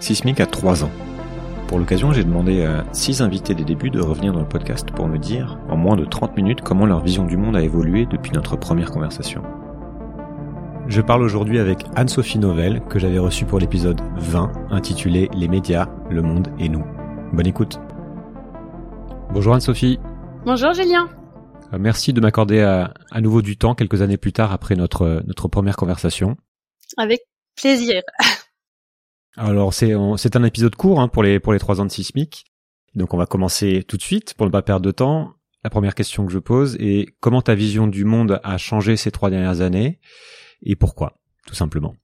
Sismic a 3 ans. Pour l'occasion, j'ai demandé à 6 invités des débuts de revenir dans le podcast pour me dire, en moins de 30 minutes, comment leur vision du monde a évolué depuis notre première conversation. Je parle aujourd'hui avec Anne-Sophie Novelle, que j'avais reçue pour l'épisode 20, intitulé Les médias, le monde et nous. Bonne écoute. Bonjour Anne-Sophie. Bonjour Julien. Euh, merci de m'accorder à, à, nouveau du temps quelques années plus tard après notre, notre première conversation. Avec plaisir. Alors c'est un épisode court hein, pour les trois ans de Sismic. Donc on va commencer tout de suite pour ne pas perdre de temps. La première question que je pose est comment ta vision du monde a changé ces trois dernières années et pourquoi, tout simplement?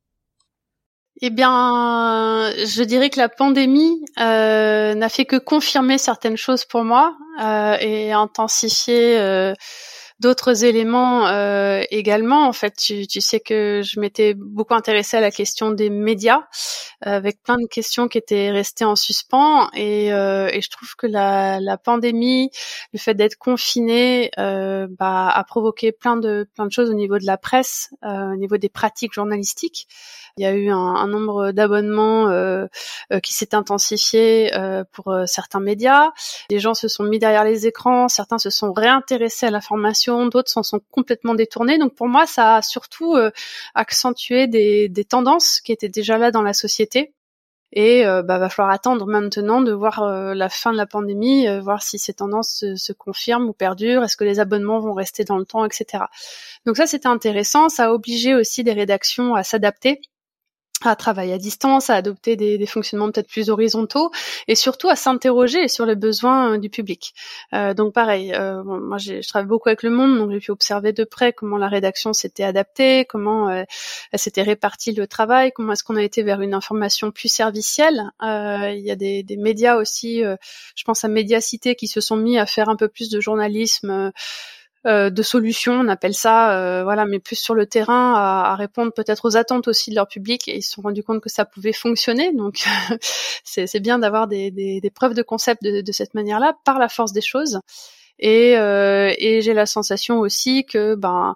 Eh bien, je dirais que la pandémie euh, n'a fait que confirmer certaines choses pour moi euh, et intensifier euh, d'autres éléments euh, également. En fait, tu, tu, sais que je m'étais beaucoup intéressée à la question des médias, euh, avec plein de questions qui étaient restées en suspens. Et, euh, et je trouve que la, la, pandémie, le fait d'être confiné, euh, bah, a provoqué plein de plein de choses au niveau de la presse, euh, au niveau des pratiques journalistiques. Il y a eu un, un nombre d'abonnements euh, qui s'est intensifié pour certains médias. Les gens se sont mis derrière les écrans, certains se sont réintéressés à d'autres s'en sont complètement détournés. Donc pour moi, ça a surtout accentué des, tendances qui étaient déjà là dans la société. Et euh, bah, va falloir attendre maintenant de voir la fin de la pandémie, voir si ces tendances se, confirment ou perdurent, est-ce que les abonnements vont rester dans le temps, etc. Donc ça, c'était intéressant. Ça a obligé aussi des rédactions à s'adapter à travailler à distance, à adopter des, des fonctionnements peut-être plus horizontaux et surtout à s'interroger sur les besoins euh, du public. Euh, donc pareil, euh, bon, moi je travaille beaucoup avec le monde, donc j'ai pu observer de près comment la rédaction s'était adaptée, comment euh, elle s'était répartie le travail, comment est-ce qu'on a été vers une information plus servicielle. Euh, il y a des, des médias aussi, je pense à Médiacité, qui se sont mis à faire un peu plus de journalisme euh, de solutions, on appelle ça, euh, voilà, mais plus sur le terrain, à, répondre peut-être aux attentes aussi de leur public, et ils se sont rendus compte que ça pouvait fonctionner. Donc, c'est bien d'avoir des, preuves de concept de, cette manière-là, par la force des choses. Et, euh, j'ai la sensation aussi que, ben,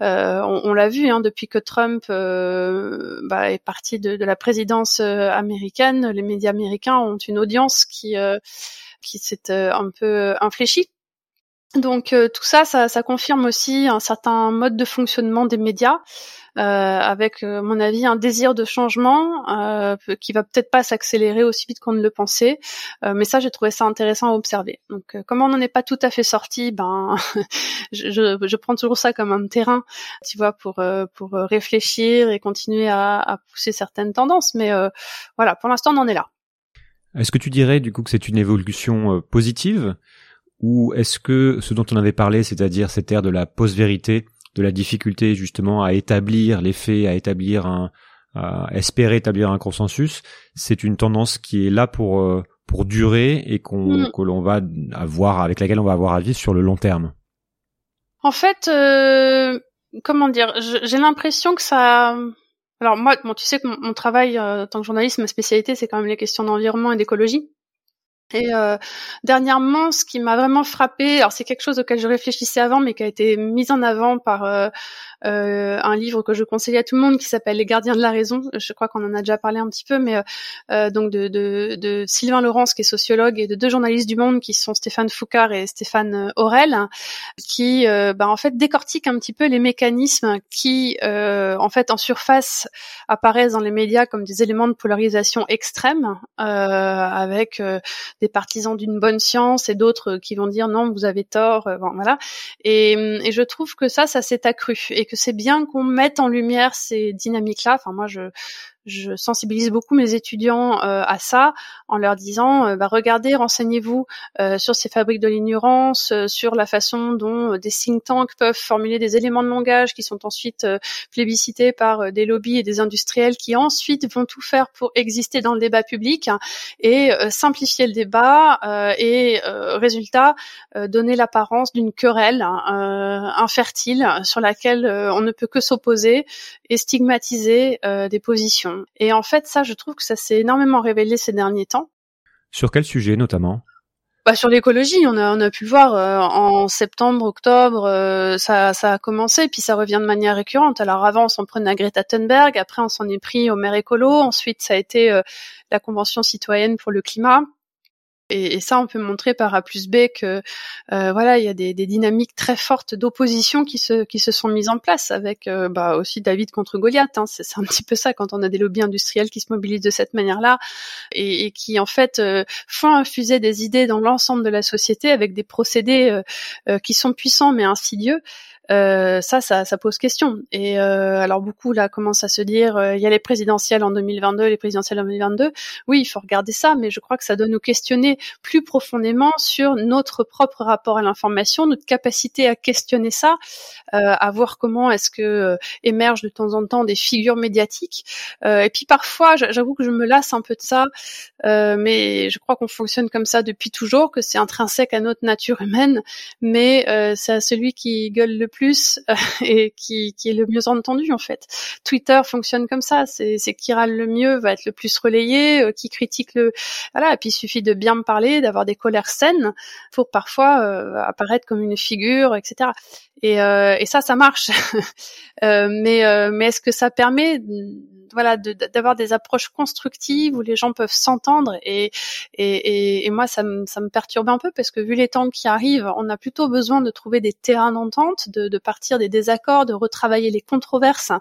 on, l'a vu hein, depuis que Trump euh, bah, est parti de, de la présidence américaine, les médias américains ont une audience qui qui s'est un peu infléchie donc euh, tout ça, ça, ça, confirme aussi un certain mode de fonctionnement des médias, euh, avec, euh, à mon avis, un désir de changement euh, qui va peut-être pas s'accélérer aussi vite qu'on ne le pensait. mais ça, j'ai trouvé ça intéressant à observer. Donc, comme on n'en est pas tout à fait sorti, ben, je, je, je, prends toujours ça comme un terrain, tu vois, pour pour réfléchir et continuer à, à pousser certaines tendances. Mais voilà, pour l'instant, on en est là. Est-ce que tu dirais du coup que c'est une évolution positive? Ou est-ce que ce dont on avait parlé, c'est-à-dire cette ère de la post-vérité, de la difficulté justement à établir les faits, à établir un, à espérer établir un consensus, c'est une tendance qui est là pour euh, pour durer et qu'on mm. que l'on va avoir avec laquelle on va avoir à vivre sur le long terme? En fait, euh, comment dire, j'ai l'impression que ça. Alors moi, bon, tu sais que mon, travail euh, en tant que journaliste, ma spécialité, c'est quand même les questions d'environnement et d'écologie. Et euh, dernièrement, ce qui m'a vraiment frappé, alors c'est quelque chose auquel je réfléchissais avant, mais qui a été mis en avant par euh, un livre que je conseille à tout le monde qui s'appelle Les Gardiens de la raison. Je crois qu'on en a déjà parlé un petit peu, mais euh, euh, donc de, de, de, Sylvain Laurence qui est sociologue et de deux journalistes du Monde qui sont Stéphane Foucard et Stéphane Aurel, qui bah, en fait décortiquent un petit peu les mécanismes qui en fait en surface apparaissent dans les médias comme des éléments de polarisation extrême, avec des partisans d'une bonne science et d'autres qui vont dire non vous avez tort, bon, voilà. Et, et je trouve que ça, ça s'est accru que c'est bien qu'on mette en lumière ces dynamiques-là. Enfin, moi, je, je sensibilise beaucoup mes étudiants euh, à ça en leur disant euh, bah, regardez, renseignez-vous euh, sur ces fabriques de l'ignorance, sur la façon dont des think tanks peuvent formuler des éléments de langage qui sont ensuite plébiscités par des lobbies et des industriels qui ensuite vont tout faire pour exister dans le débat public et simplifier le débat et résultat donner l'apparence d'une querelle infertile sur laquelle on ne peut que s'opposer et stigmatiser des positions. Et en fait, ça, je trouve que ça s'est énormément révélé ces derniers temps. Sur quel sujet notamment? Bah, sur l'écologie, on a, on a pu voir euh, en septembre, octobre, euh, ça, ça a commencé, puis ça revient de manière récurrente. Alors avant, on s'en prenait à Greta Thunberg, après on s'en est pris au maire écolo, ensuite ça a été euh, la Convention citoyenne pour le climat. Et, et, ça, on peut montrer par A plus B que euh, voilà, il y a des, dynamiques très fortes d'opposition qui se qui se sont mises en place avec euh, bah, aussi David contre Goliath. Hein. C'est un petit peu ça quand on a des lobbies industriels qui se mobilisent de cette manière-là et, et, qui en fait euh, font infuser des idées dans l'ensemble de la société avec des procédés qui sont puissants mais insidieux. Euh, ça, ça, ça, pose question. Et euh, alors beaucoup là commencent à se dire, euh, il y a les présidentielles en 2022, les présidentielles en 2022. Oui, il faut regarder ça, mais je crois que ça doit nous questionner plus profondément sur notre propre rapport à l'information, notre capacité à questionner ça, à voir comment est-ce que émergent de temps en temps des figures médiatiques. et puis parfois, j'avoue que je me lasse un peu de ça, mais je crois qu'on fonctionne comme ça depuis toujours, que c'est intrinsèque à notre nature humaine, mais c'est à celui qui gueule le plus euh, et qui, qui, est le mieux entendu en fait. Twitter fonctionne comme ça, c'est qui râle le mieux va être le plus relayé, euh, qui critique le voilà. Et puis il suffit de bien me parler, d'avoir des colères saines pour parfois euh, apparaître comme une figure, etc. Et, et ça, ça marche. mais mais est-ce que ça permet voilà d'avoir des approches constructives où les gens peuvent s'entendre et, et, et, moi ça me, ça me perturbe un peu parce que vu les temps qui arrivent on a plutôt besoin de trouver des terrains d'entente de, de partir des désaccords de retravailler les controverses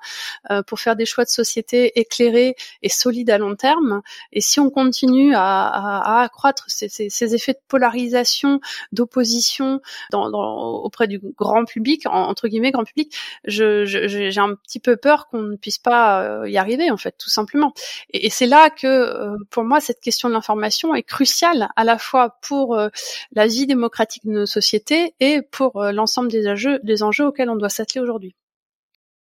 euh, pour faire des choix de société éclairés et solides à long terme. Et si on continue à, à, à accroître ces, ces, ces, effets de polarisation d'opposition dans, dans, auprès du grand public entre guillemets grand public je, j'ai un petit peu peur qu'on ne puisse pas euh, y arriver en fait, tout simplement. Et, c'est là que, euh, pour moi, cette question de l'information est cruciale à la fois pour euh, la vie démocratique de nos sociétés et pour euh, l'ensemble des enjeux, auxquels on doit s'atteler aujourd'hui.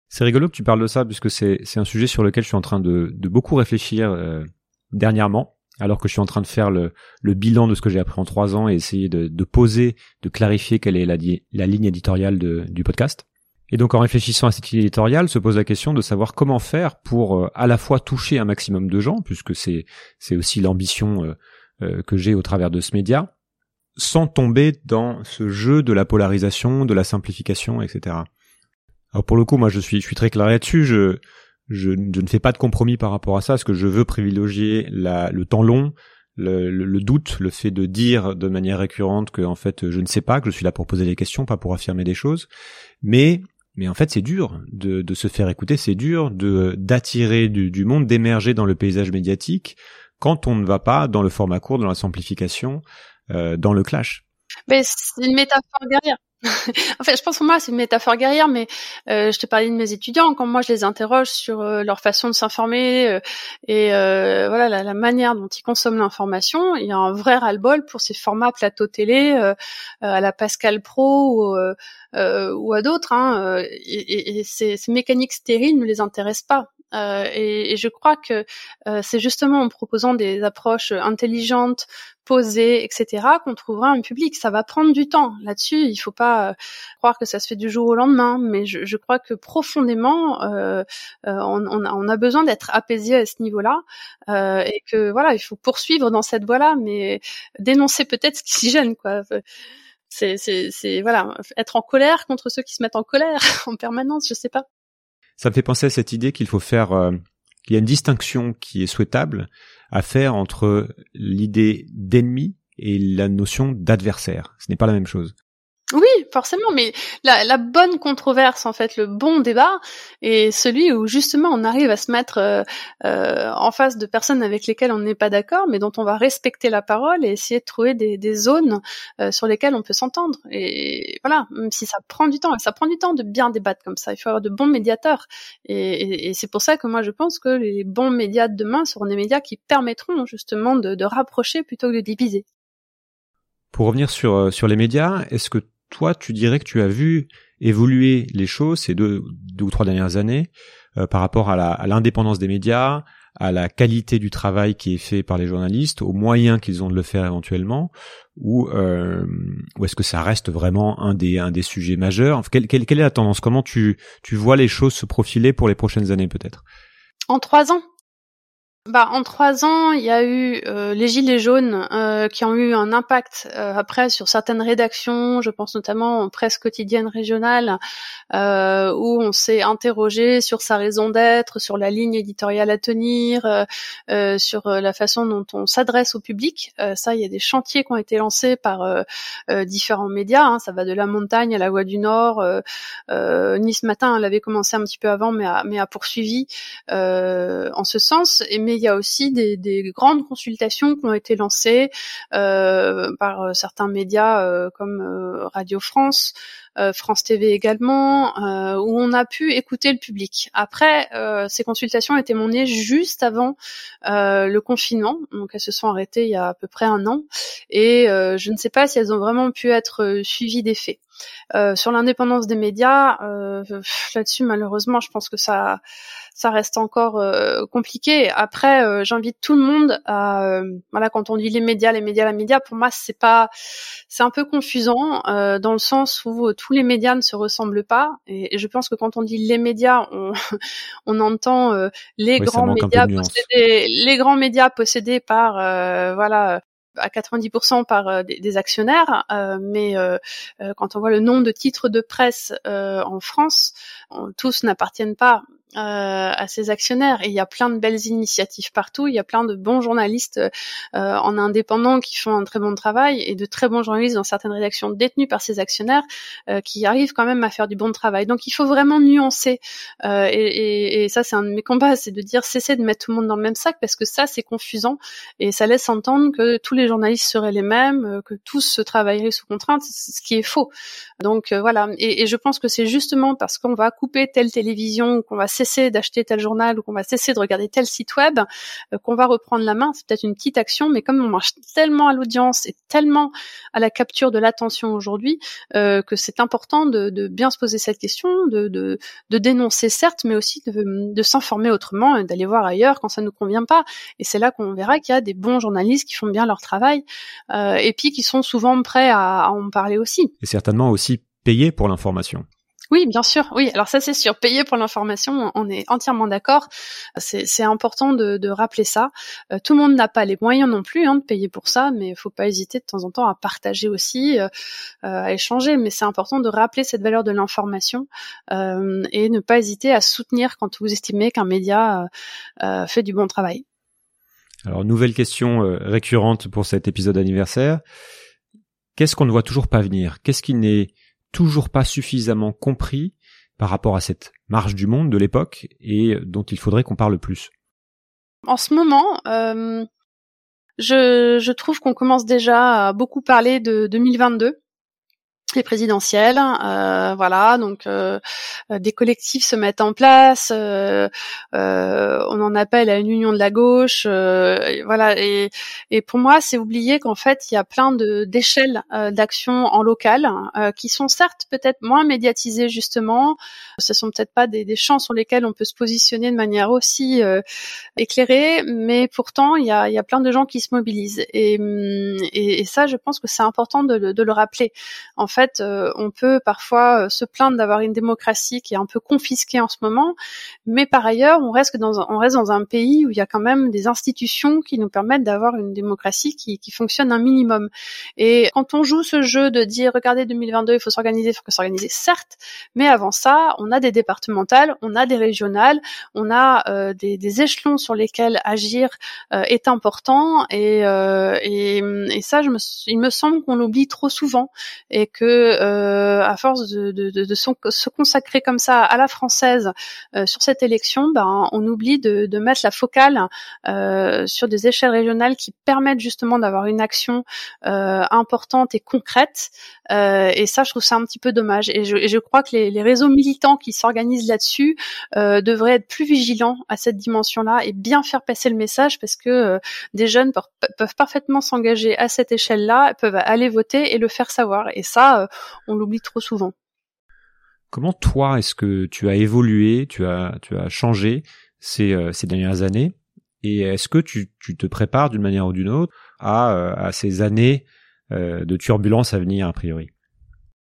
C'est rigolo que tu parles de ça puisque c'est un sujet sur lequel je suis en train de, beaucoup réfléchir dernièrement alors que je suis en train de faire le, bilan de ce que j'ai appris en trois ans et essayer de, poser, de clarifier quelle est la, ligne éditoriale du podcast. Et donc en réfléchissant à cette ligne éditoriale, se pose la question de savoir comment faire pour euh, à la fois toucher un maximum de gens, puisque c'est c'est aussi l'ambition euh, euh, que j'ai au travers de ce média, sans tomber dans ce jeu de la polarisation, de la simplification, etc. Alors pour le coup, moi je suis je suis très clair là-dessus. Je, je ne fais pas de compromis par rapport à ça, parce que je veux privilégier la, le temps long, le, le, doute, le fait de dire de manière récurrente que en fait je ne sais pas, que je suis là pour poser des questions, pas pour affirmer des choses. Mais mais en fait, c'est dur de, se faire écouter, c'est dur de d'attirer du, du, monde, d'émerger dans le paysage médiatique quand on ne va pas dans le format court, dans la simplification, euh, dans le clash. Mais c'est une métaphore derrière. en fait, je pense pour moi c'est une métaphore guerrière, mais euh, je te parlais de mes étudiants quand moi je les interroge sur euh, leur façon de s'informer euh, et euh, voilà la, la, manière dont ils consomment l'information. Il y a un vrai ras-le-bol pour ces formats plateau télé à la Pascal Pro ou, ou à d'autres. Hein, et, et ces, ces, mécaniques stériles ne les intéressent pas. Euh, et, et, je crois que euh, c'est justement en proposant des approches intelligentes, posées, etc., qu'on trouvera un public. Ça va prendre du temps. Là-dessus, il faut pas euh, croire que ça se fait du jour au lendemain. Mais je, crois que profondément, on, on, a, on, a, besoin d'être apaisé à ce niveau-là, et que voilà, il faut poursuivre dans cette voie-là, mais dénoncer peut-être ce qui s'y gêne, quoi c'est voilà être en colère contre ceux qui se mettent en colère en permanence je sais pas ça me fait penser à cette idée qu'il faut faire, euh, qu'il y a une distinction qui est souhaitable à faire entre l'idée d'ennemi et la notion d'adversaire. Ce n'est pas la même chose. Oui, forcément, mais la, bonne controverse, en fait, le bon débat, est celui où justement on arrive à se mettre euh, euh, en face de personnes avec lesquelles on n'est pas d'accord, mais dont on va respecter la parole et essayer de trouver des, zones euh, sur lesquelles on peut s'entendre. Et voilà, même si ça prend du temps, ça prend du temps de bien débattre comme ça. Il faut avoir de bons médiateurs. Et, et, et c'est pour ça que moi je pense que les bons médias de demain seront des médias qui permettront justement de, rapprocher plutôt que de diviser. Pour revenir sur les médias, est-ce que toi, tu dirais que tu as vu évoluer les choses ces deux, ou trois dernières années euh, par rapport à l'indépendance des médias, à la qualité du travail qui est fait par les journalistes, aux moyens qu'ils ont de le faire éventuellement, ou, euh, ou est-ce que ça reste vraiment un des, un des sujets majeurs? Quelle, quelle, quelle est la tendance? Comment tu, tu vois les choses se profiler pour les prochaines années peut-être? En trois ans bah, en trois ans, il y a eu euh, les gilets jaunes euh, qui ont eu un impact euh, après sur certaines rédactions. Je pense notamment en presse quotidienne régionale où on s'est interrogé sur sa raison d'être, sur la ligne éditoriale à tenir, sur la façon dont on s'adresse au public. ça, il y a des chantiers qui ont été lancés par différents médias. Hein. Ça va de la montagne à la Voix du Nord. nice Matin, elle avait commencé un petit peu avant, mais a, mais a poursuivi en ce sens. Il y a aussi des, des, grandes consultations qui ont été lancées euh, par euh, certains médias euh, comme Radio France, France TV également, où on a pu écouter le public. Après, ces consultations étaient menées juste avant le confinement, donc elles se sont arrêtées il y a à peu près un an, et je ne sais pas si elles ont vraiment pu être suivies des faits. sur l'indépendance des médias, là-dessus malheureusement, je pense que ça ça reste encore euh, compliqué. Après, euh, j'invite tout le monde à, euh, voilà, quand on dit les médias, les médias, les médias, pour moi, c'est pas, c'est un peu confusant dans le sens où tous les médias ne se ressemblent pas. Et, je pense que quand on dit les médias, on, on entend les grands médias possédés, les grands médias possédés par, voilà, à 90% par des, actionnaires, mais quand on voit le nombre de titres de presse en France, tous n'appartiennent pas euh, à ses actionnaires. Et il y a plein de belles initiatives partout. Il y a plein de bons journalistes euh, en indépendant qui font un très bon travail et de très bons journalistes dans certaines rédactions détenues par ces actionnaires euh, qui arrivent quand même à faire du bon travail. Donc il faut vraiment nuancer. Et, et, et, ça, c'est un de mes combats, c'est de dire cessez de mettre tout le monde dans le même sac parce que ça, c'est confusant et ça laisse entendre que tous les journalistes seraient les mêmes, que tous se travailleraient sous contrainte, ce qui est faux. Donc voilà. Et, et je pense que c'est justement parce qu'on va couper telle télévision, qu'on va d'acheter tel journal ou qu'on va cesser de regarder tel site web, euh, qu'on va reprendre la main. C'est peut-être une petite action, mais comme on marche tellement à l'audience et tellement à la capture de l'attention aujourd'hui, euh, que c'est important de, bien se poser cette question, de, dénoncer certes, mais aussi de, s'informer autrement et d'aller voir ailleurs quand ça ne nous convient pas. Et c'est là qu'on verra qu'il y a des bons journalistes qui font bien leur travail euh, et puis qui sont souvent prêts à, à en parler aussi. Et certainement aussi payés pour l'information. Oui, bien sûr. Oui, alors ça c'est sûr. Payer pour l'information, on est entièrement d'accord. C'est important de, rappeler ça. Euh, tout le monde n'a pas les moyens non plus hein, de payer pour ça, mais il faut pas hésiter de temps en temps à partager aussi, euh, euh, à échanger. Mais c'est important de rappeler cette valeur de l'information et ne pas hésiter à soutenir quand vous estimez qu'un média fait du bon travail. Alors nouvelle question récurrente pour cet épisode anniversaire. Qu'est-ce qu'on ne voit toujours pas venir? Qu'est-ce qui n'est toujours pas suffisamment compris par rapport à cette marche du monde de l'époque et dont il faudrait qu'on parle plus. En ce moment, euh, je, je, trouve qu'on commence déjà à beaucoup parler de 2022 les présidentielles, euh, voilà, donc euh, des collectifs se mettent en place, euh, on en appelle à une union de la gauche, voilà, et, et pour moi c'est oublier qu'en fait il y a plein de d'échelles d'action en local qui sont certes peut-être moins médiatisées justement, ce sont peut-être pas des, champs sur lesquels on peut se positionner de manière aussi éclairée, mais pourtant il y a, y a plein de gens qui se mobilisent et, et, et ça je pense que c'est important de, de le rappeler. En fait euh, on peut parfois euh, se plaindre d'avoir une démocratie qui est un peu confisquée en ce moment, mais par ailleurs, on reste dans un, pays où il y a quand même des institutions qui nous permettent d'avoir une démocratie qui, fonctionne un minimum. Et quand on joue ce jeu de dire, regardez 2022, il faut s'organiser, il faut s'organiser, certes, mais avant ça, on a des départementales, on a des régionales, on a euh, des, échelons sur lesquels agir est important, et, ça, il me semble qu'on l'oublie trop souvent et que euh, à force de, se consacrer comme ça à la française euh, sur cette élection, ben, on oublie de, mettre la focale euh, sur des échelles régionales qui permettent justement d'avoir une action importante et concrète. et ça, je trouve ça un petit peu dommage. Et je, crois que les, réseaux militants qui s'organisent là-dessus devraient être plus vigilants à cette dimension-là et bien faire passer le message parce que des jeunes peuvent parfaitement s'engager à cette échelle-là, peuvent aller voter et le faire savoir. Et ça, on l'oublie trop souvent. Comment toi est-ce que tu as évolué, tu as tu as changé ces, euh, ces dernières années et est-ce que tu, tu te prépares d'une manière ou d'une autre à, euh, à ces années euh, de turbulence à venir a priori?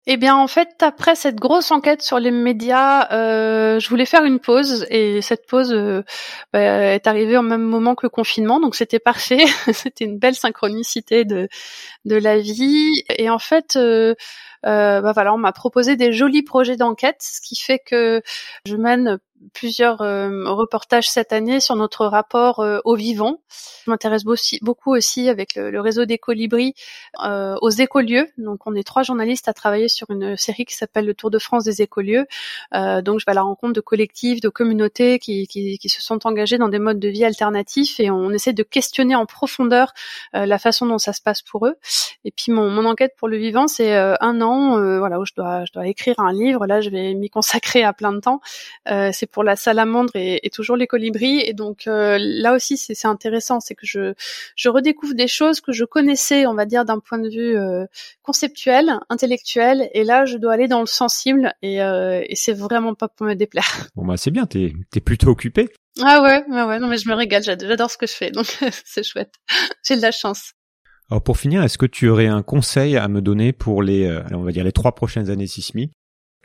Eh bien, en fait, après cette grosse enquête sur les médias, euh, je voulais faire une pause et cette pause euh, bah, est arrivée au même moment que le confinement, donc c'était parfait. c'était une belle synchronicité de de la vie. Et en fait, euh, euh, bah voilà, on m'a proposé des jolis projets d'enquête, ce qui fait que je mène plusieurs euh, reportages cette année sur notre rapport euh, au vivant. Je m'intéresse beaucoup aussi avec le, réseau des colibris euh, aux écolieux. Donc on est trois journalistes à travailler sur une série qui s'appelle le Tour de France des écolieux. donc je vais à la rencontre de collectifs, de communautés qui, qui, qui, se sont engagés dans des modes de vie alternatifs et on essaie de questionner en profondeur la façon dont ça se passe pour eux. Et puis mon, mon enquête pour le vivant, c'est un an, voilà où je dois je dois écrire un livre. Là je vais m'y consacrer à plein de temps. c'est pour la salamandre et, toujours les colibris. Et donc euh, là aussi, c'est intéressant, c'est que je, je redécouvre des choses que je connaissais, on va dire, d'un point de vue euh, conceptuel, intellectuel. Et là, je dois aller dans le sensible et, euh, et c'est vraiment pas pour me déplaire. Bon bah c'est bien, t'es es plutôt occupé. Ah ouais, ouais, ouais, non mais je me régale, j'adore ce que je fais, donc c'est chouette. J'ai de la chance. Alors pour finir, est-ce que tu aurais un conseil à me donner pour les, on va dire les trois prochaines années sismiques?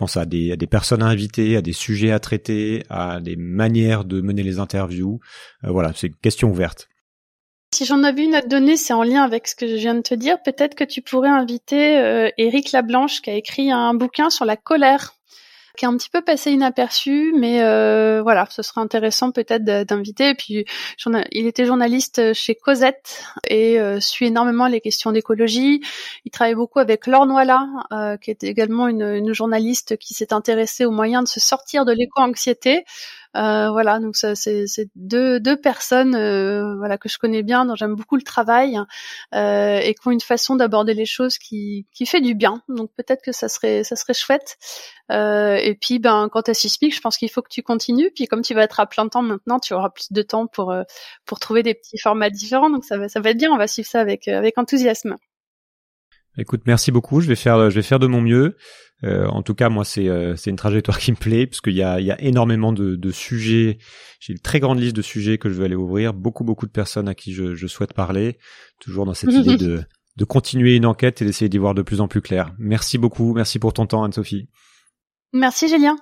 Pense à des, personnes à inviter, à des sujets à traiter, à des manières de mener les interviews. Euh, voilà, c'est une question ouverte. Si j'en avais une à te donner, c'est en lien avec ce que je viens de te dire. Peut-être que tu pourrais inviter euh, Éric Lablanche qui a écrit un bouquin sur la colère qui est un petit peu passé inaperçu, mais euh, voilà, ce serait intéressant peut-être d'inviter. Et puis, il était journaliste chez Cosette et euh, suit énormément les questions d'écologie. Il travaille beaucoup avec Laure Noila, euh, qui est également une, une journaliste qui s'est intéressée aux moyens de se sortir de l'éco-anxiété. Euh, voilà, donc ça, c'est, deux, deux personnes euh, voilà que je connais bien, dont j'aime beaucoup le travail euh, et qui ont une façon d'aborder les choses qui, qui fait du bien. Donc peut-être que ça serait ça serait chouette. et puis ben quant à Sismic, je pense qu'il faut que tu continues. Puis comme tu vas être à plein temps maintenant, tu auras plus de temps pour pour trouver des petits formats différents. Donc ça va ça va être bien. On va suivre ça avec avec enthousiasme. Écoute, merci beaucoup. Je vais faire, je vais faire de mon mieux. Euh, en tout cas, moi, c'est euh, c'est une trajectoire qui me plaît parce qu'il y a, il y a énormément de, de sujets. J'ai une très grande liste de sujets que je vais aller ouvrir. Beaucoup, beaucoup de personnes à qui je, je souhaite parler. Toujours dans cette idée de de continuer une enquête et d'essayer d'y voir de plus en plus clair. Merci beaucoup. Merci pour ton temps, Anne-Sophie. Merci, Julien.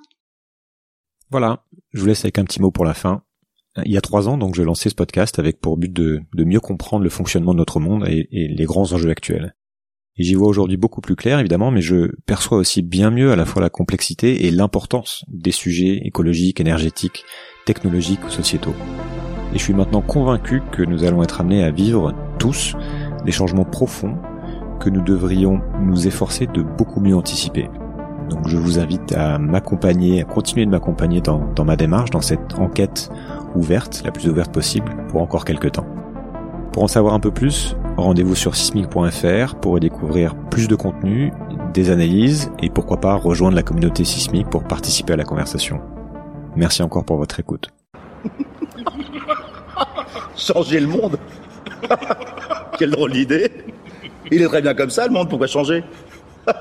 Voilà. Je vous laisse avec un petit mot pour la fin. Il y a trois ans, donc, je lançais ce podcast avec pour but de, de mieux comprendre le fonctionnement de notre monde et, et les grands enjeux actuels. J'y vois aujourd'hui beaucoup plus clair, évidemment, mais je perçois aussi bien mieux à la fois la complexité et l'importance des sujets écologiques, énergétiques, technologiques ou sociétaux. Et je suis maintenant convaincu que nous allons être amenés à vivre tous des changements profonds que nous devrions nous efforcer de beaucoup mieux anticiper. Donc je vous invite à m'accompagner, à continuer de m'accompagner dans, dans ma démarche, dans cette enquête ouverte, la plus ouverte possible, pour encore quelques temps. Pour en savoir un peu plus, rendez-vous sur sismic.fr pour découvrir plus de contenu, des analyses et pourquoi pas rejoindre la communauté sismique pour participer à la conversation. Merci encore pour votre écoute. changer le monde Quelle drôle d'idée Il est très bien comme ça le monde, pourquoi changer?